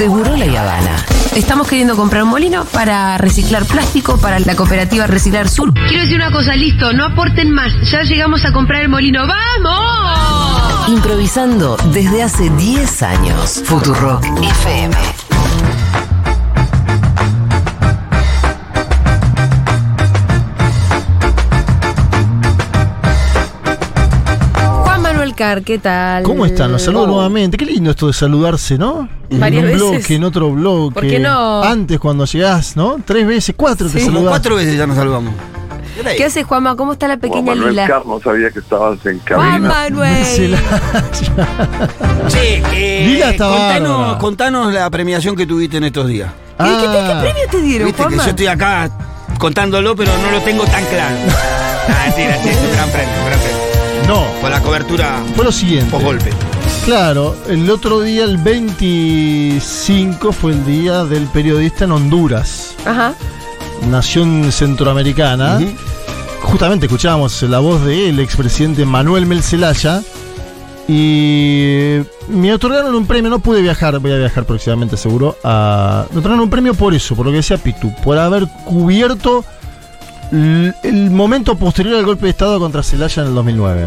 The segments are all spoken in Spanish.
Seguro La Habana. Estamos queriendo comprar un molino para reciclar plástico para la cooperativa Reciclar Sur. Quiero decir una cosa, listo, no aporten más. Ya llegamos a comprar el molino. ¡Vamos! Improvisando desde hace 10 años. Futurock FM. Juan ¿qué tal? ¿Cómo están? Los saludo nuevamente. Qué lindo esto de saludarse, ¿no? Varias en un veces. bloque, en otro bloque. ¿Por qué no? Antes, cuando llegás, ¿no? Tres veces, cuatro te Sí. Como saludás. cuatro veces ya nos saludamos. ¿Qué haces, Juanma? ¿Cómo está la Juan pequeña Manuel Lila? Carr, no sabía que estabas en Juan cabina. Manuel. Che, eh, Lila está contanos, bárbara. contanos la premiación que tuviste en estos días. ¿Y ¿Qué, te- qué Ah, premio te dieron, Viste que Juanma? yo estoy acá contándolo, pero no lo tengo tan claro. Ah, mentira, sí, es un gran premio, un gran premio. No, Con la cobertura fue lo siguiente. post golpe. Claro, el otro día, el 25, fue el día del periodista en Honduras, Ajá. nación centroamericana. Ujú. Justamente escuchábamos la voz del expresidente Manuel Mel Zelaya. Y me otorgaron un premio, no pude viajar, voy a viajar próximamente seguro. A, me otorgaron un premio por eso, por lo que decía Pitu, por haber cubierto el momento posterior al golpe de Estado contra Zelaya en el 2009.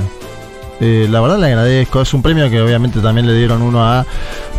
Eh, la verdad le agradezco, es un premio que obviamente también le dieron uno a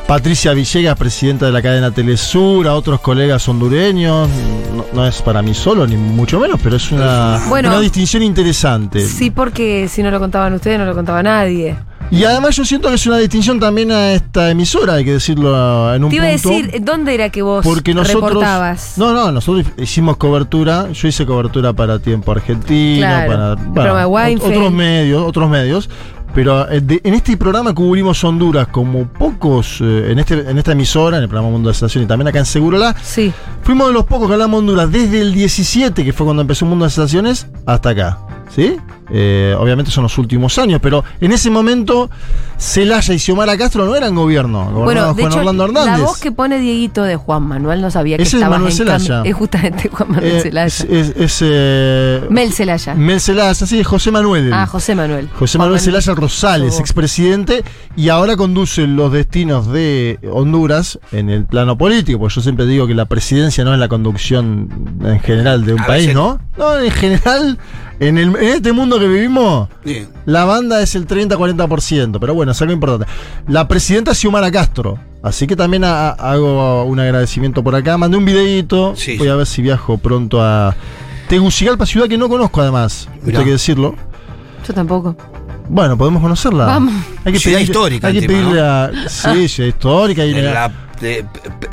Patricia Villegas, presidenta de la cadena Telesur, a otros colegas hondureños. No, no es para mí solo, ni mucho menos, pero es una, Bueno. una distinción interesante. Sí, porque si no lo contaban ustedes, no lo contaba nadie. Y además yo siento que es una distinción también a esta emisora, hay que decirlo en un Te iba a punto. decir, ¿dónde era que vos porque nosotros reportabas? no no nosotros hicimos cobertura yo hice cobertura para tiempo argentino Claro, para otros medios otros medios pero eh, en este programa cubrimos Honduras como pocos eh, en este en esta emisora en el programa Mundo de Sensación y también acá en Segurola Sí. fuimos de los pocos que hablamos Honduras desde el 17 que fue cuando empezó Mundo de Sensaciones hasta acá ¿sí? Eh, obviamente son los últimos años pero en ese momento Celaya y Xiomara Castro no eran gobierno Bueno, de Juan hecho, Orlando la Hernández voz que pone Dieguito de Juan Manuel no sabía que Ese es estabas Manuel en cambio. Es justamente Juan Manuel Eh, Zelaya. es, es- es, eh, Mel Zelaya. Mel Zelaya, sí, es José Manuel. Ah, José Manuel. José Manuel Zelaya Rosales, Oh. expresidente, y ahora conduce los destinos de Honduras en el plano político, porque yo siempre digo que la presidencia no es la conducción en general de un A país, veces- ¿no? No, en general, en, el- en este mundo que vivimos, Bien. la banda es el 30-40%, pero bueno, es algo importante. La presidenta es Xiomara Castro, así que también ha- hago un agradecimiento por acá. Mandé un videíto, Sí, voy a ver si viajo pronto a Tegucigalpa, ciudad que no conozco además, Mirá. hay que decirlo. Yo tampoco. Bueno, podemos conocerla. Vamos. Hay que Ciudad pedirle- histórica Hay que pedirle a. Sí, ciudad histórica. y- la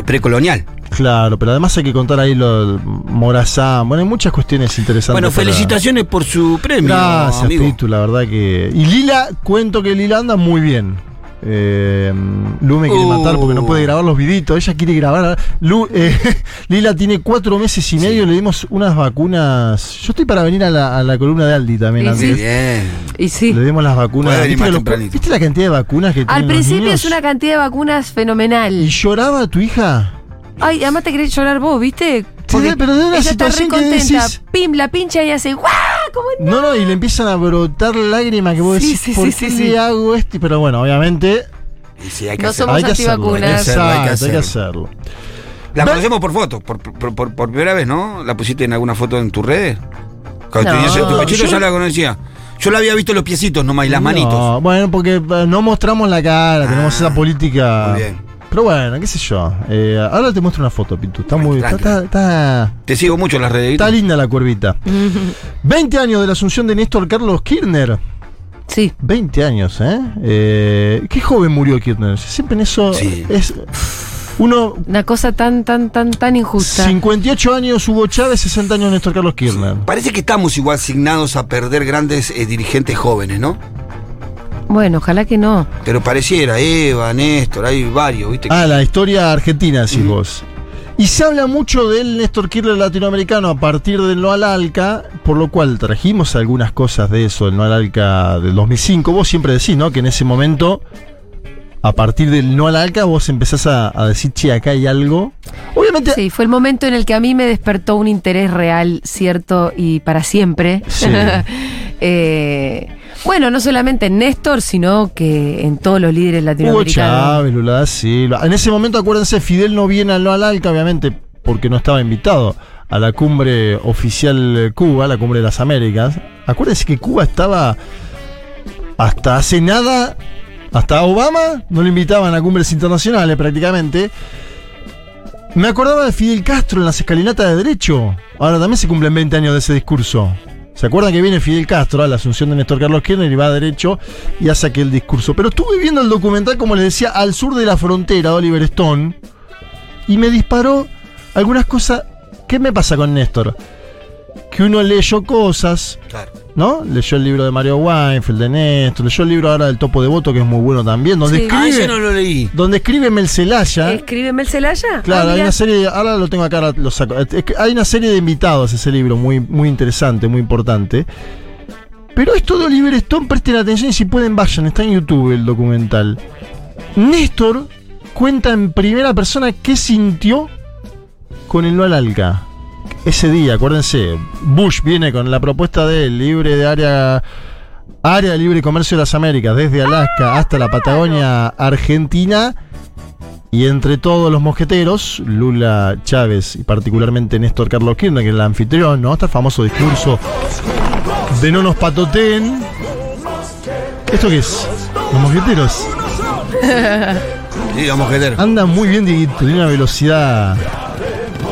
precolonial. Claro, pero además hay que contar ahí lo Morazán. Bueno, hay muchas cuestiones interesantes. Bueno, para- felicitaciones por su premio, Gracias, amigo. Pitu, la verdad que. Y Lila, cuento que Lila anda muy bien. Eh, Lu me quiere Uh. matar porque no puede grabar los viditos. Ella quiere grabar. Lu, eh, Lila tiene cuatro meses y medio. Le dimos unas vacunas. Yo estoy para venir a la, a la columna de Aldi también. Sí. Bien. Y sí. Le dimos las vacunas. ¿Viste, los-. ¿Viste la cantidad de vacunas que Al tienen los principio niños? es una cantidad de vacunas fenomenal. ¿Y lloraba tu hija? Ay, además te querés llorar vos, ¿viste? Sí, pero de una ella está re situación que contenta. decís- Pim, la pincha y hace ¡guau! ¿Cómo no? No, no, y le empiezan a brotar lágrimas que vos Sí, decís, sí, ¿por sí, qué sí, le sí. hago esto? Pero bueno, obviamente Y sí, hay que No hacerlo. somos hay que hacerlo. antivacunas. Hay que hacerlo, hay que Exacto, hay que hacerlo. hacerlo. La conocemos por foto, por, por, por- por primera vez, ¿no? ¿La pusiste en alguna foto en tus redes? Cuando No. tenías tu pechito Yo- ya la conocía. Yo la había visto los piecitos nomás y las manitos. No, bueno, porque eh, no mostramos la cara, tenemos Ah, esa política. Muy bien. Pero bueno, qué sé yo. Eh, ahora te muestro una foto, Pitu. Está muy. Está, Tranquila. está- está- Te sigo mucho en las redes. está linda la cuervita. 20 años de la asunción de Néstor Carlos Kirchner. Sí. 20 años, ¿eh? Eh, Qué joven murió Kirchner. Siempre en eso Sí. es. Uno, Una cosa tan, tan, tan, tan injusta. 58 años Hugo Chávez, 60 años Néstor Carlos Kirchner. Parece que estamos igual asignados a perder grandes eh, dirigentes jóvenes, ¿no? Bueno, ojalá que no. Pero pareciera, Eva, Néstor, hay varios, ¿viste? Ah, la historia argentina, decís vos. Y se habla mucho del Néstor Kirchner latinoamericano a partir del No al Alca, por lo cual trajimos algunas cosas de eso, el No al Alca del 2005. Vos siempre decís, ¿no? Que en ese momento, a partir del No al Alca, vos empezás a, a decir, che, acá hay algo. Obviamente, Sí, fue el momento en el que a mí me despertó un interés real, cierto y para siempre. Sí. Eh, Bueno, no solamente en Néstor, sino que en todos los líderes Hugo latinoamericanos. Chávez, Lula da Silva. En ese momento, acuérdense, Fidel no viene al no al Alca, obviamente, porque no estaba invitado a la cumbre oficial Cuba, la cumbre de las Américas. Acuérdense que Cuba estaba hasta hace nada, hasta Obama no lo invitaban a cumbres internacionales prácticamente. Me acordaba de Fidel Castro en las escalinatas de derecho. Ahora también se cumplen 20 años de ese discurso. ¿Se acuerdan que viene Fidel Castro a la asunción de Néstor Carlos Kirchner y va derecho y hace aquel discurso? Pero estuve viendo el documental, como les decía, al sur de la frontera, Oliver Stone, y me disparó algunas cosas. ¿Qué me pasa con Néstor? Que uno leyó cosas, Claro. ¿no? Leyó el libro de Mario Weinfeld, de Néstor, leyó el libro ahora del Topo de Voto, que es muy bueno también, donde Sí. Ah, escribe, ese no lo leí. donde escribe Mel Zelaya. ¿Escribe Mel Celaya? Claro, Ah, hay una serie, ahora lo tengo acá, lo saco. Es hay una serie de invitados a ese libro, muy, muy interesante, muy importante. Pero esto de Oliver Stone, presten atención y si pueden vayan, está en YouTube el documental. Néstor cuenta en primera persona qué sintió con el no al Alca. Ese día, acuérdense, Bush viene con la propuesta de libre de área área de libre comercio de las Américas, desde Alaska hasta la Patagonia Argentina. Y entre todos los mosqueteros, Lula Chávez y particularmente Néstor Carlos Kirchner, que es el anfitrión, ¿no? Está el famoso discurso de no nos patoteen. ¿Esto qué es? Los mosqueteros. Sí, vamos a quedar. Anda muy bien, Dieguito, tiene una velocidad.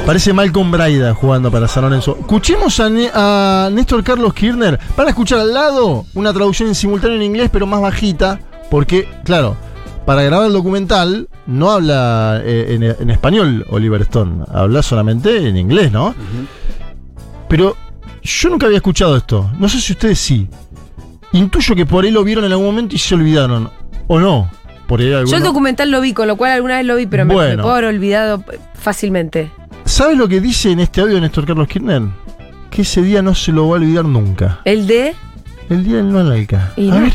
Parece Malcolm Braida jugando para San Lorenzo. Escuchemos a, Ne- a Néstor Carlos Kirchner. Para escuchar al lado una traducción en simultáneo en inglés, pero más bajita. Porque, claro, para grabar el documental no habla eh, en, en español Oliver Stone. Habla solamente en inglés, ¿no? Pero yo nunca había escuchado esto. No sé si ustedes sí. Intuyo que por ahí lo vieron en algún momento y se olvidaron. ¿O no? Por ahí Yo alguno- el documental lo vi, con lo cual alguna vez lo vi, pero me- me, puedo haber olvidado fácilmente. ¿Sabes lo que dice en este audio Néstor Carlos Kirchner? Que ese día no se lo va a olvidar nunca. El de. El día del no al Alca. A ver,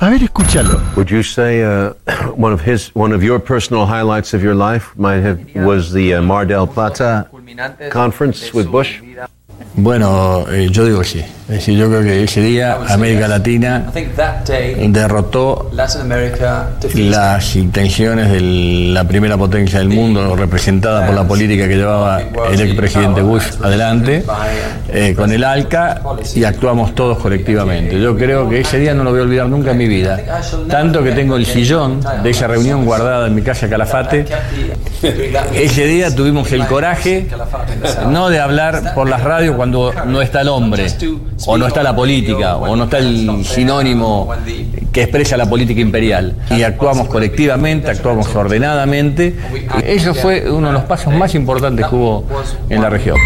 a ver, escúchalo. Would you say uh, one of his, one of your personal highlights of your life might have was the uh, Mar del Plata conference with Bush? Bueno, eh, yo digo sí. Es decir, yo creo que ese día América Latina derrotó las intenciones de la primera potencia del mundo, representada por la política que llevaba el expresidente Bush adelante, eh, con el ALCA, y actuamos todos colectivamente. Yo creo que ese día no lo voy a olvidar nunca en mi vida. Tanto que tengo el sillón de esa reunión guardada en mi casa Calafate. Ese día tuvimos el coraje no de hablar por las radios cuando no está el hombre, o no está la política, o no está el sinónimo que expresa la política imperial. Y actuamos colectivamente, actuamos ordenadamente. Eso fue uno de los pasos más importantes que hubo en la región.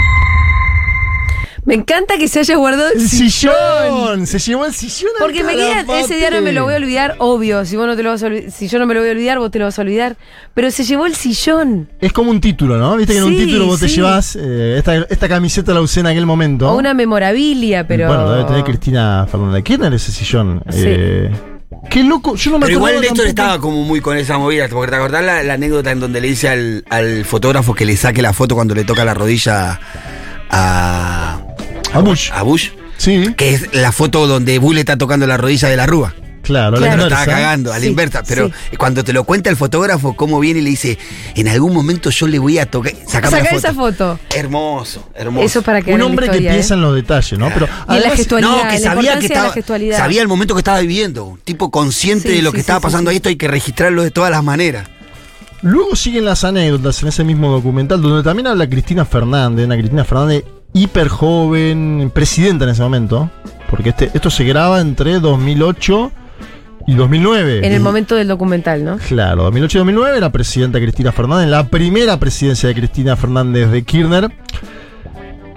Me encanta que se haya guardado el ¡El sillón. sillón! Se llevó el sillón Porque me queda, ese día no me lo voy a olvidar, obvio. Si vos no te lo vas a si yo no me lo voy a olvidar, vos te lo vas a olvidar. Pero se llevó el sillón. Es como un título, ¿no? Viste que en un título vos te llevas eh, esta, esta camiseta la usé en aquel momento. O una memorabilia, pero. Bueno, debe tener Cristina Fernández Kirchner ese sillón. Sí. Eh, qué loco, yo no me Pero igual Néstor tampoco. estaba como muy con esa movida, porque te acordás la, la anécdota en donde le dice al, al fotógrafo que le saque la foto cuando le toca la rodilla a, A Bush. a Bush, Sí, que es la foto donde Bush le está tocando la rodilla de la rúa. claro, Claro. la Lo estaba cagando, a la Sí, inversa. Pero sí. cuando te lo cuenta el fotógrafo, cómo viene y le dice, en algún momento yo le voy a tocar. Sacar esa foto. Hermoso, hermoso. Eso para que Un hombre que piensa en los detalles, ¿no? Pero Y la gestualidad, No, que sabía que estaba, sabía el momento que estaba viviendo. Un tipo consciente Sí, de lo sí, que sí, estaba sí, pasando sí. ahí, esto hay que registrarlo de todas las maneras. Luego siguen las anécdotas en ese mismo documental, donde también habla Cristina Fernández, una Cristina Fernández hiper joven, presidenta en ese momento, porque este, esto se graba entre 2008 y 2009. En el momento del documental, ¿no? Claro, 2008 y 2009 era presidenta Cristina Fernández, la primera presidencia de Cristina Fernández de Kirchner.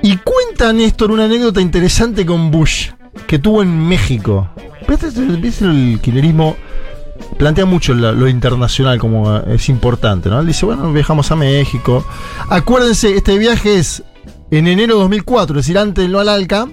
Y cuenta Néstor una anécdota interesante con Bush, que tuvo en México. El kirchnerismo plantea mucho la- lo internacional como eh, es importante, ¿no? Él dice, bueno, viajamos a México. Acuérdense, este viaje es en enero de 2004, es decir, antes del no al Alca.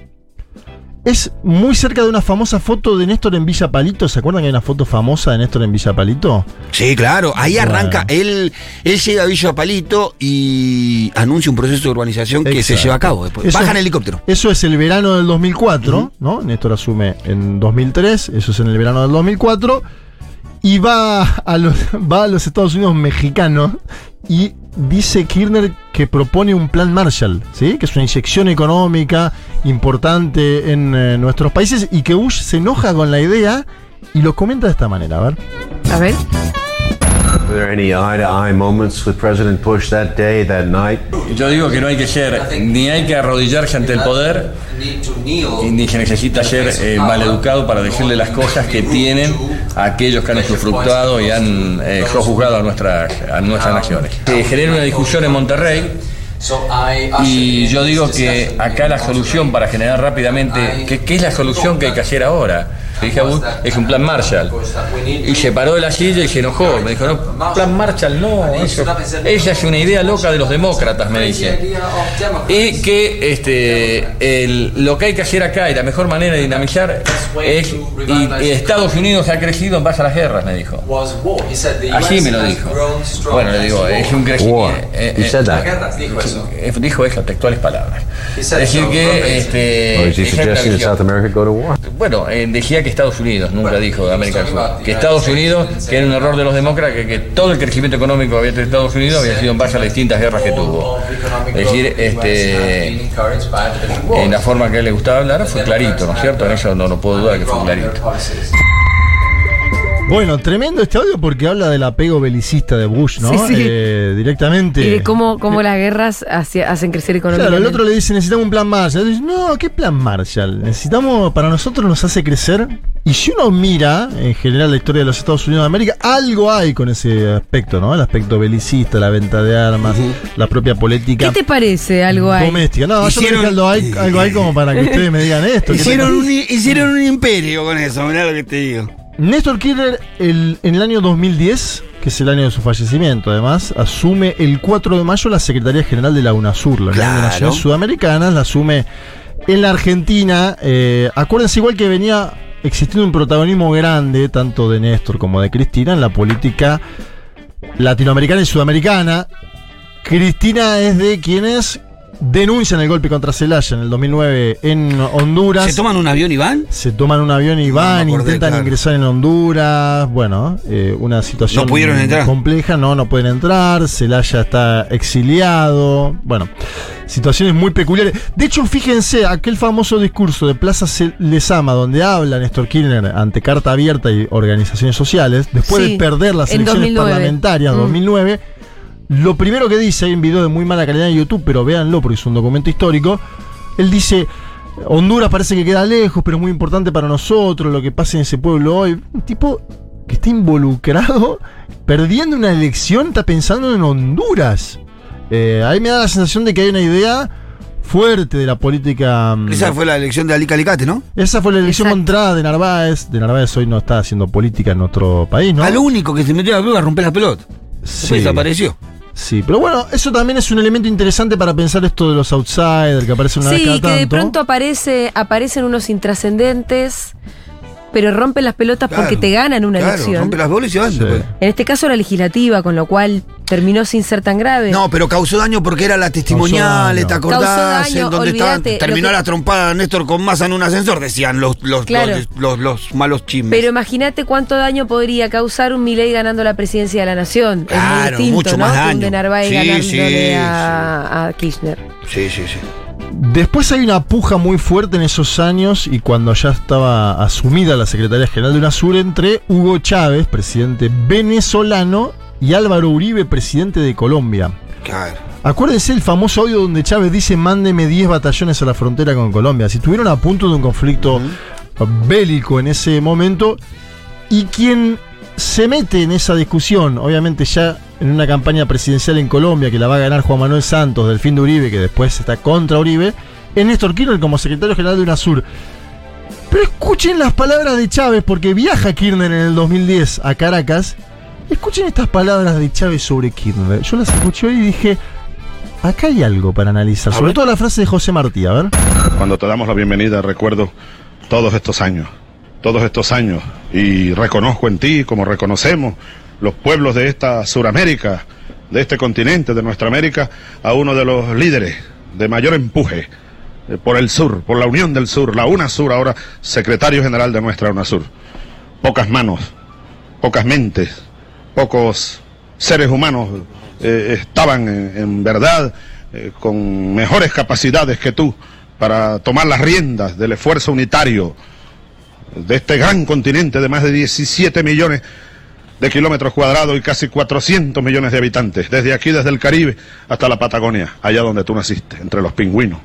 es muy cerca de una famosa foto de Néstor en Villa Palito. ¿Se acuerdan que hay una foto famosa de Néstor en Villa Palito? Sí, claro. Ahí arranca. Él, él llega a Villa Palito y anuncia un proceso de urbanización que se lleva a cabo. Después. Eso- Baja en helicóptero. Eso es el verano del 2004, ¿no? Néstor asume en 2003, eso es en el verano del 2004. Y va a los, va a los Estados Unidos mexicanos y dice Kirchner que propone un plan Marshall, ¿sí? Que es una inyección económica importante en eh, nuestros países y que Bush se enoja con la idea y lo comenta de esta manera, a ver. A ver. Were there any eye-to-eye moments with President Bush that day, that night? Yo digo que no hay que ser, ni hay que arrodillarse ante el poder, ni se necesita ser eh, maleducado para decirle las cosas que tienen aquellos que han usufructuado y han eh, sojuzgado a nuestras, a nuestras naciones. Se genera una discusión en Monterrey. Y yo digo que acá la solución para generar rápidamente, ¿qué, qué es la solución que hay que hacer ahora? Le dije a Bush, es un plan Marshall. Y se paró de la silla y se enojó. Me dijo, no, plan Marshall no, eso, esa es una idea loca de los demócratas, me dice. Y que este, el- lo que hay que hacer acá y la mejor manera de dinamizar es, y, y Estados Unidos ha crecido en base a las guerras, me dijo. Así me lo dijo. Bueno, le digo, es un crecimiento. War. He said that. Eh, Dijo eso, textuales palabras. Es decir que este? Bueno, eh, decía que Estados Unidos, nunca dijo América del Sur. Que Estados Unidos, que era un error de los demócratas, que, que todo el crecimiento económico que había tenido Estados Unidos había sido en base a las distintas guerras que tuvo. Es decir, este, en la forma que a él le gustaba hablar fue clarito, ¿no es cierto? En eso no, no puedo dudar que fue clarito. Bueno, tremendo este audio porque habla del apego belicista de Bush, ¿no? Sí, sí. Eh, directamente. Y de cómo, cómo las guerras hacia- hacen crecer Claro, económicamente. el otro le dice, necesitamos un plan Marshall. Dice, no, ¿qué plan Marshall? Necesitamos, para nosotros nos hace crecer. Y si uno mira, en general, la historia de los Estados Unidos de América, algo hay con ese aspecto, ¿no? El aspecto belicista, la venta de armas, la propia política ¿Qué te parece algo ahí? doméstica. No, yo creo Hicieron- que algo hay, algo hay como para que ustedes me digan esto. ¿Qué te Hicieron un, hicieron un imperio con eso, mirá lo que te digo. Néstor Kirchner, el- en el año 2010, que es el año de su fallecimiento, además, asume el 4 de mayo la Secretaría General de la UNASUR, la Unión de. Naciones Sudamericanas, la asume en la Argentina. eh, acuérdense igual que venía existiendo un protagonismo grande, tanto de Néstor como de Cristina, en la política latinoamericana y sudamericana. Cristina es de quienes denuncian el golpe contra Celaya en el 2009 en Honduras. ¿Se toman un avión y van? Se toman un avión y No, van, intentan claro. ingresar en Honduras. Bueno, eh, una situación No pudieron entrar. compleja, no, no pueden entrar. Celaya está exiliado. Bueno, situaciones muy peculiares. De hecho, fíjense, aquel famoso discurso de Plaza Lezama, donde habla Néstor Kirchner ante carta abierta y organizaciones sociales, después Sí, de perder las en elecciones 2009. parlamentarias Mm. 2009. Lo primero que dice, hay un video de muy mala calidad en YouTube, pero véanlo porque es un documento histórico. Él dice, Honduras parece que queda lejos, pero es muy importante para nosotros lo que pasa en ese pueblo hoy. Un tipo que está involucrado, perdiendo una elección, está pensando en Honduras. Eh, ahí me da la sensación de que hay una idea fuerte de la política. mm, Esa fue la elección de Ali Calicate, ¿no? esa fue la elección Exacto. montrada de Narváez. De Narváez hoy no está haciendo política en nuestro país, ¿no? Al único que se metió a la pelota a romper la pelota. Sí. Después desapareció. Sí, pero bueno, eso también es un elemento interesante para pensar esto de los outsiders que aparecen una vez Sí, cada que de tanto. pronto aparece, aparecen unos intrascendentes, pero rompen las pelotas Claro, porque te ganan una claro, elección. rompe las bolas y van. Sí. En este caso la legislativa, con lo cual terminó sin ser tan grave. No, pero causó daño porque era la testimonial. ¿te acordás? Daño, En donde estaban, terminó que- la trompada Néstor con masa en un ascensor, decían los, los, Claro. los, los- los malos chismes. Pero imagínate cuánto daño podría causar un Milei ganando la presidencia de la nación. es Claro, muy distinto, mucho ¿no? más un daño. de Narváez Sí, ganándole sí, a, a Kirchner. sí, sí, sí. Después hay una puja muy fuerte en esos años y cuando ya estaba asumida la Secretaría General de UNASUR entre Hugo Chávez, presidente venezolano, y Álvaro Uribe, presidente de Colombia. Claro. Acuérdense el famoso audio donde Chávez dice mándeme 10 batallones a la frontera con Colombia. Si estuvieron a punto de un conflicto bélico en ese momento y quien se mete en esa discusión, obviamente ya en una campaña presidencial en Colombia que la va a ganar Juan Manuel Santos, Delfín de Uribe, que después está contra Uribe, es Néstor Kirchner como secretario general de UNASUR. Pero escuchen las palabras de Chávez, porque viaja Kirchner en el 2010 a Caracas. Escuchen estas palabras de Chávez sobre Kirchner. Yo las escuché hoy y dije, acá hay algo para analizar. Sobre todo la frase de José Martí, a ver. Cuando te damos la bienvenida, recuerdo todos estos años, todos estos años, y reconozco en ti, como reconocemos los pueblos de esta Suramérica, de este continente, de nuestra América, a uno de los líderes de mayor empuje eh, por el sur, por la Unión del Sur, la UNASUR, ahora secretario general de nuestra UNASUR. Pocas manos, pocas mentes, pocos seres humanos eh, estaban en, verdad eh, con mejores capacidades que tú para tomar las riendas del esfuerzo unitario de este gran continente de más de 17 millones de kilómetros cuadrados y casi 400 millones de habitantes, desde aquí, desde el Caribe hasta la Patagonia, allá donde tú naciste, entre los pingüinos.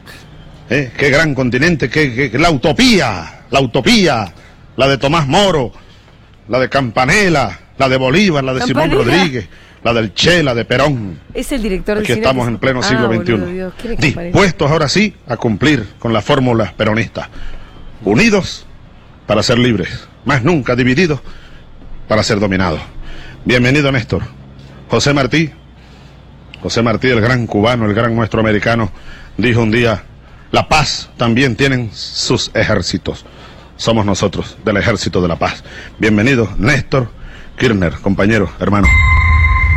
¿Eh? Qué gran continente, qué, qué- la utopía, la utopía, la de Tomás Moro, la de Campanella, la de Bolívar, la de Simón. Rodríguez, la del Che, la de Perón. Es el director del Aquí cine estamos que- en pleno Ah, siglo boludo, XXI. Dispuestos ahora sí a cumplir con la fórmula peronista. Unidos para ser libres, más nunca divididos para ser dominados. Bienvenido Néstor. José Martí, José Martí, el gran cubano, el gran nuestro americano, dijo un día, la paz también tienen sus ejércitos. Somos nosotros, del ejército de la paz. Bienvenido Néstor Kirchner, compañero, hermano.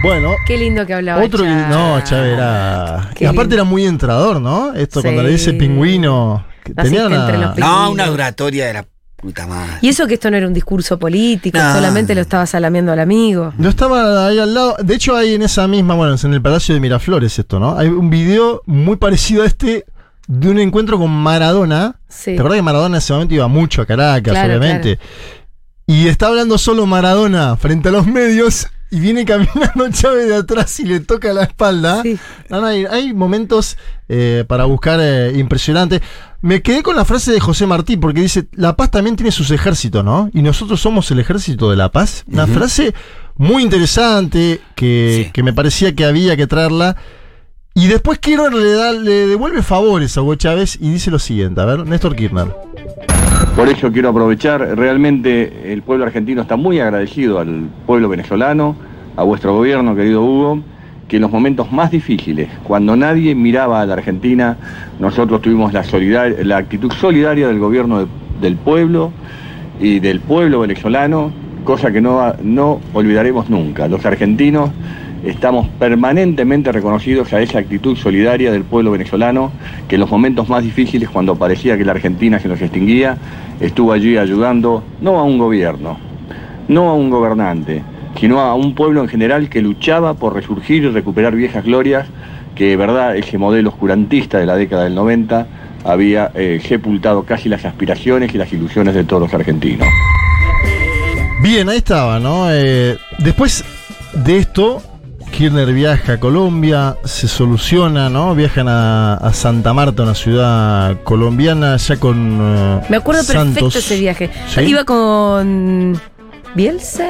Bueno, Qué lindo que hablaba. otro. No, Chávez era. Qué y aparte lindo. era muy entrador, ¿no? Esto cuando le dice pingüino. que tenía entre una. los No, una oratoria de la puta madre. Y eso que esto no era un discurso político, No. solamente lo estaba salameando al amigo. No estaba ahí al lado. De hecho, hay en esa misma, bueno, es en el Palacio de Miraflores esto, ¿no? Hay un video muy parecido a este de un encuentro con Maradona. Sí. ¿Te acordás que Maradona en ese momento iba mucho a Caracas, Claro, obviamente? Y está hablando solo Maradona frente a los medios y viene caminando Chávez de atrás y le toca la espalda. Sí. No, no, hay, hay momentos eh, para buscar eh, impresionantes. Me quedé con la frase de José Martí porque dice, la paz también tiene sus ejércitos, ¿no? Y nosotros somos el ejército de la paz. Una frase muy interesante que, Sí. que me parecía que había que traerla. Y después Kirchner le, da, le devuelve favores a Hugo Chávez y dice lo siguiente. A ver, Néstor Kirchner. Por ello quiero aprovechar, realmente el pueblo argentino está muy agradecido al pueblo venezolano, a vuestro gobierno, querido Hugo, que en los momentos más difíciles, cuando nadie miraba a la Argentina, nosotros tuvimos la, actitud solidaria del gobierno de- del pueblo y del pueblo venezolano, cosa que no, no olvidaremos nunca. Los argentinos estamos permanentemente reconocidos a esa actitud solidaria del pueblo venezolano, que en los momentos más difíciles, cuando parecía que la Argentina se nos extinguía, estuvo allí ayudando, no a un gobierno, no a un gobernante, sino a un pueblo en general que luchaba por resurgir y recuperar viejas glorias, que de verdad ese modelo oscurantista de la década del 90 había eh, sepultado casi las aspiraciones y las ilusiones de todos los argentinos. Bien, ahí estaba, ¿no? Eh, después de esto, Kirchner viaja a Colombia, se soluciona, ¿no? Viajan a, a Santa Marta, una ciudad colombiana, ya con. eh, Me acuerdo perfecto Santos. ese viaje. ¿Sí? Iba con. Bielsa.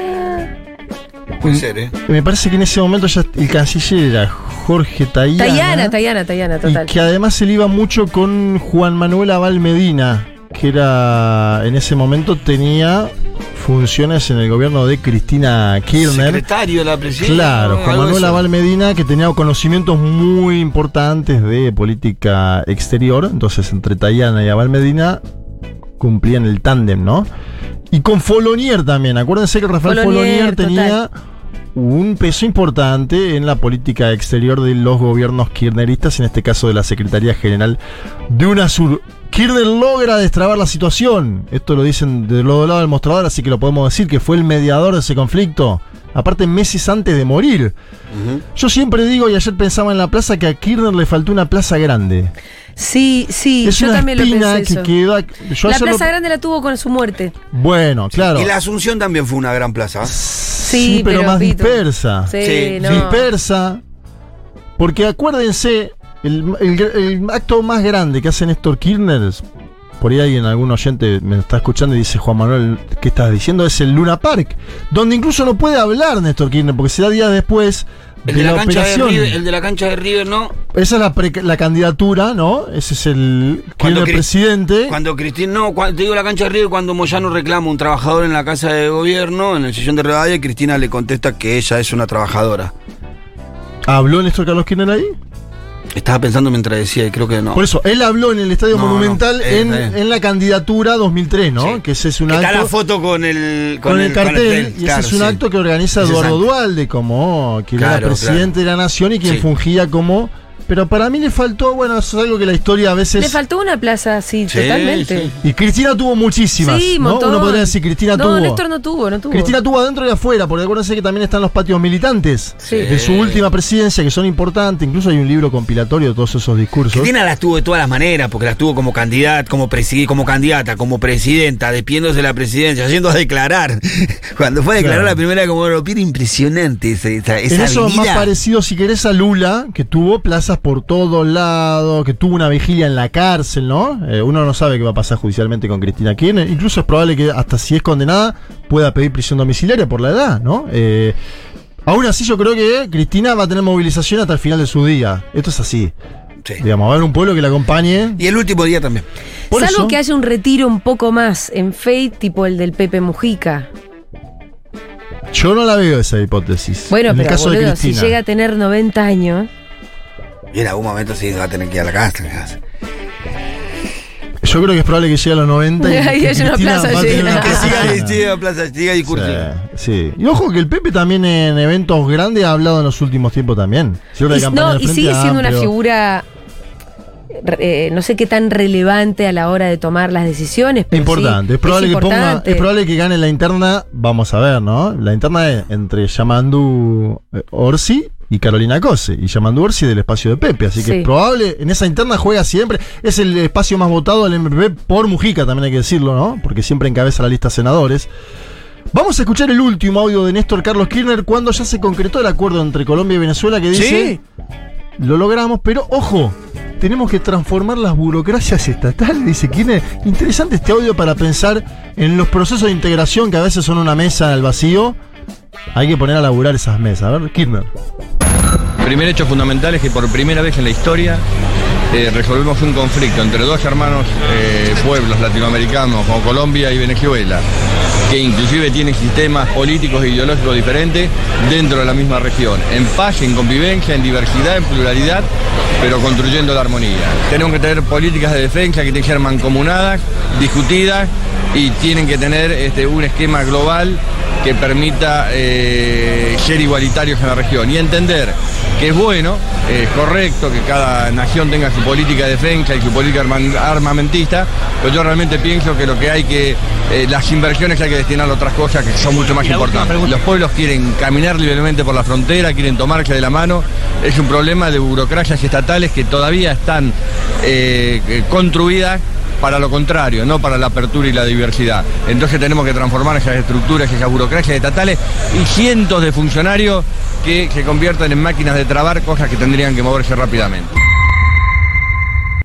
Puede ser, ¿eh? Me parece que en ese momento ya el canciller era Jorge Tayana. Tayana, Tayana, Tayana, total. Y que además él iba mucho con Juan Manuel Abal Medina, que era. En ese momento tenía funciones en el gobierno de Cristina Kirchner. Secretario de la presidencia. Claro, Juan Manuel. Abal Medina, que tenía conocimientos muy importantes de política exterior. Entonces, entre Tayana y Abal Medina cumplían el tándem, ¿no? Y con Folonier también. Acuérdense que Rafael Folonier, Folonier tenía un peso importante en la política exterior de los gobiernos kirchneristas, en este caso de la Secretaría General de UNASUR. Kirchner logra destrabar la situación. Esto lo dicen de los dos lados del mostrador, así que lo podemos decir que fue el mediador de ese conflicto. Aparte, meses antes de morir. Yo siempre digo, y ayer pensaba en la plaza, que a Kirchner le faltó una plaza grande. Sí, sí, es yo una también lo pensé que eso. queda. yo La ayer lo- Plaza Grande la tuvo con su muerte. Bueno, claro. Y la Asunción también fue una gran plaza. Sí, pero, pero, más dispersa. Sí, Sí, no. dispersa. Porque acuérdense, el, el- el acto más grande que hace Néstor Kirchner, por ahí alguien, algún oyente me está escuchando y dice, Juan Manuel, ¿qué estás diciendo? Es el Luna Park, donde incluso no puede hablar Néstor Kirchner, porque se da días después El de, la, la cancha de operación. River, el de la cancha de River, ¿no? Esa es la, pre- la candidatura, ¿no? Ese es el Cuando presidente. Cuando Cristina, no, cuando, te digo la cancha de River, cuando Moyano reclama un trabajador en la casa de gobierno, en el sillón de Rivadavia, y Cristina le contesta que ella es una trabajadora. ¿Habló Néstor Carlos Kirchner ahí? Estaba pensando mientras decía y creo que no. Por eso, él habló en el Estadio No, no, Monumental eh, en, está bien. en la candidatura 2003, ¿no? Sí. Que ese es un Que está acto. la foto con el, con, el cartel, y ese es un sí. acto que organiza es Eduardo acto. Dualde como quien era Claro, presidente de la nación y quien Sí. fungía como. Pero para mí le faltó, bueno, eso es algo que la historia a veces. Le faltó una plaza, sí, Sí, totalmente. sí. Y Cristina tuvo muchísimas. Sí, ¿no? montón. Uno podría decir Cristina no, tuvo. Néstor no tuvo, no tuvo. Cristina tuvo adentro y afuera, porque acuérdense que también están los patios militantes Sí. de su última presidencia, que son importantes. Incluso hay un libro compilatorio de todos esos discursos. Cristina las tuvo de todas las maneras, porque las tuvo como candidata, como, como candidata, como presidenta, despidiéndose de la presidencia, yendo a declarar. Cuando fue a declarar Claro. la primera como europea, impresionante esa, esa, En esa eso más avenida. parecido, si querés, a Lula, que tuvo plazas por todos lados, que tuvo una vigilia en la cárcel, ¿no? Eh, uno no sabe qué va a pasar judicialmente con Cristina Kirchner. Incluso es probable que hasta si es condenada pueda pedir prisión domiciliaria por la edad, ¿no? Eh, aún así yo creo que Cristina va a tener movilización hasta el final de su día. Esto es así. Sí. Digamos, va a haber un pueblo que la acompañe. Y el último día también. Por Salvo eso- que haya un retiro un poco más en Fate, tipo el del Pepe Mujica. Yo no la veo esa hipótesis. Bueno, en pero el caso de boludo, si Cristina. llega a tener 90 años. Y en algún momento sí va a tener que ir a la casa. Yo creo que es probable que llegue a los 90 y Ahí que hay una Cristina plaza va a tener una Que siga, siga, plaza, siga discurso. Sí, sí. Y ojo que el Pepe también en eventos grandes ha hablado en los últimos tiempos también. Y, no, y sigue siendo una Amplio. figura. Eh, no sé qué tan relevante a la hora de tomar las decisiones. Pero Importante, sí, es probable que ponga, es probable que gane la interna, vamos a ver, ¿no? La interna es entre Yamandu eh, Orsi y Carolina Cose, y Yamandu Orsi del espacio de Pepe, así que Sí. es probable, en esa interna juega siempre, es el espacio más votado del MPP por Mujica, también hay que decirlo, ¿no? Porque siempre encabeza la lista de senadores. Vamos a escuchar el último audio de Néstor Carlos Kirchner cuando ya se concretó el acuerdo entre Colombia y Venezuela que dice, lo logramos, pero ojo, tenemos que transformar las burocracias estatales, dice Kirchner. Interesante este audio para pensar en los procesos de integración que a veces son una mesa al vacío. Hay que poner a laburar esas mesas. A ver, Kirchner. primer hecho fundamental es que por primera vez en la historia eh, resolvemos un conflicto entre dos hermanos eh, pueblos latinoamericanos como Colombia y Venezuela, que inclusive tienen sistemas políticos e ideológicos diferentes dentro de la misma región, en paz, en convivencia, en diversidad, en pluralidad, pero construyendo la armonía. Tenemos que tener políticas de defensa que tienen que ser mancomunadas, discutidas y tienen que tener este, un esquema global que permita eh, ser igualitarios en la región y entender que es bueno, es correcto que cada nación tenga su política de defensa y su política arma- armamentista, pero yo realmente pienso que lo que hay que, eh, las inversiones hay que destinar a otras cosas que son mucho más importantes. Los pueblos quieren caminar libremente por la frontera, quieren tomarse de la mano, es un problema de burocracias estatales que todavía están eh, eh, construidas para lo contrario, no para la apertura y la diversidad. Entonces tenemos que transformar esas estructuras, esas burocracias estatales y cientos de funcionarios que se conviertan en máquinas de trabar cosas que tendrían que moverse rápidamente.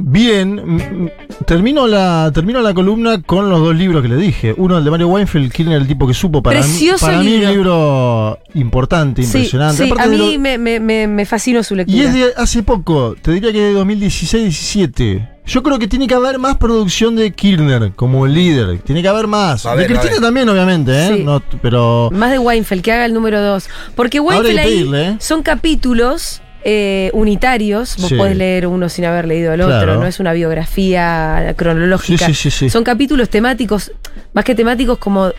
Bien, termino la, termino la columna con los dos libros que le dije. Uno, el de Mario Weinfeld, Kirchner, el tipo que supo. Para, mí, Precioso para mí, un libro importante, Sí, impresionante. sí, a mí lo- me, me, me fascinó su lectura. Y es de hace poco, te diría que de 2016-17. Yo creo que tiene que haber más producción de Kirchner como líder. Tiene que haber más. De Cristina también, obviamente, ¿eh? Sí. No, pero. Más de Weinfeld, que haga el número 2. Porque Weinfeld ahí pedirle, ¿eh? son capítulos eh, unitarios. Vos Sí. podés leer uno sin haber leído el Claro. otro. No es una biografía cronológica. Sí, sí, sí, sí. Son capítulos temáticos, más que temáticos, como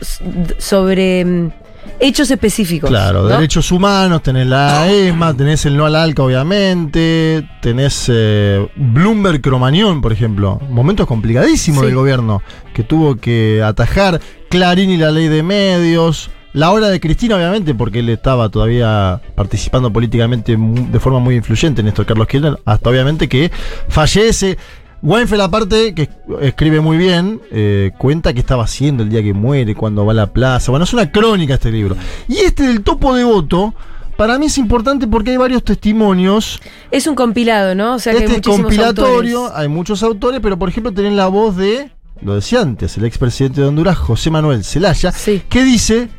sobre mm, hechos específicos. Claro, ¿no? derechos humanos, tenés la ESMA, tenés el no al ALCA, obviamente, tenés eh, Bloomberg Cromañón, por ejemplo, momentos complicadísimos Sí. del gobierno, que tuvo que atajar, Clarín y la ley de medios, la hora de Cristina, obviamente, porque él estaba todavía participando políticamente de forma muy influyente, Néstor Carlos Kirchner, hasta obviamente que fallece. Weinfeld, aparte, que escribe muy bien, eh, cuenta qué estaba haciendo el día que muere, cuando va a la plaza. Bueno, es una crónica este libro. Y este del topo de voto, para mí es importante porque hay varios testimonios. Es un compilado, ¿no? O sea que hay este compilatorio, autores. hay muchos autores, pero por ejemplo tenés la voz de, lo decía antes, el expresidente de Honduras, José Manuel Zelaya, Sí. que dice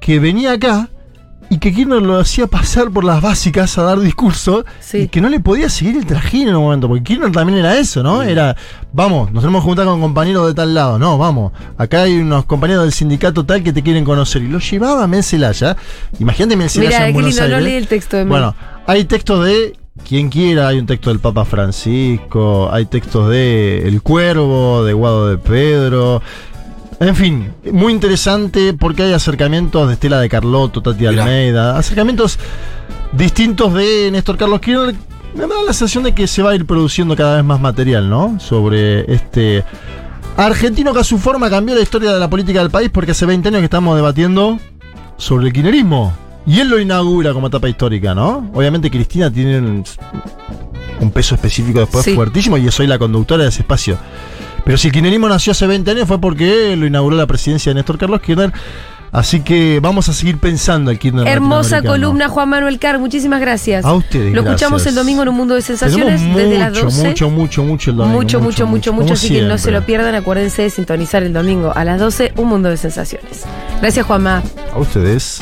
que venía acá y que Kirchner lo hacía pasar por las básicas a dar discurso Sí. y que no le podía seguir el trajín en un momento, porque Kirchner también era eso, ¿no? Era, vamos, nos tenemos que juntar con compañeros de tal lado, no, vamos, acá hay unos compañeros del sindicato tal que te quieren conocer y lo llevaba a Mel Zelaya, imagínate Mirá, en Buenos lindo, no Aires. leí el texto de. Bueno, hay textos de quien quiera, hay un texto del Papa Francisco, hay textos de El Cuervo, de Guado de Pedro. En fin, muy interesante porque hay acercamientos de Estela de Carlotto, Tati Mirá. Almeida, acercamientos distintos de Néstor Carlos Kirchner. Me da la sensación de que se va a ir produciendo cada vez más material, ¿no? Sobre este argentino que a su forma cambió la historia de la política del país porque hace 20 años que estamos debatiendo sobre el kirchnerismo. Y él lo inaugura como etapa histórica, ¿no? Obviamente Cristina tiene un, un peso específico después Sí. fuertísimo y soy la conductora de ese espacio. Pero si el kirchnerismo nació hace 20 años fue porque lo inauguró la presidencia de Néstor Carlos Kirchner. Así que vamos a seguir pensando el Kirchner Hermosa columna, Juan Manuel Carr. Muchísimas gracias. A ustedes, Lo escuchamos el domingo en un mundo de sensaciones desde las mucho, 12. mucho, mucho, mucho el domingo. mucho, mucho, mucho, mucho, así que no se lo pierdan. Acuérdense de sintonizar el domingo a las 12, un mundo de sensaciones. Gracias, Juanma. A ustedes.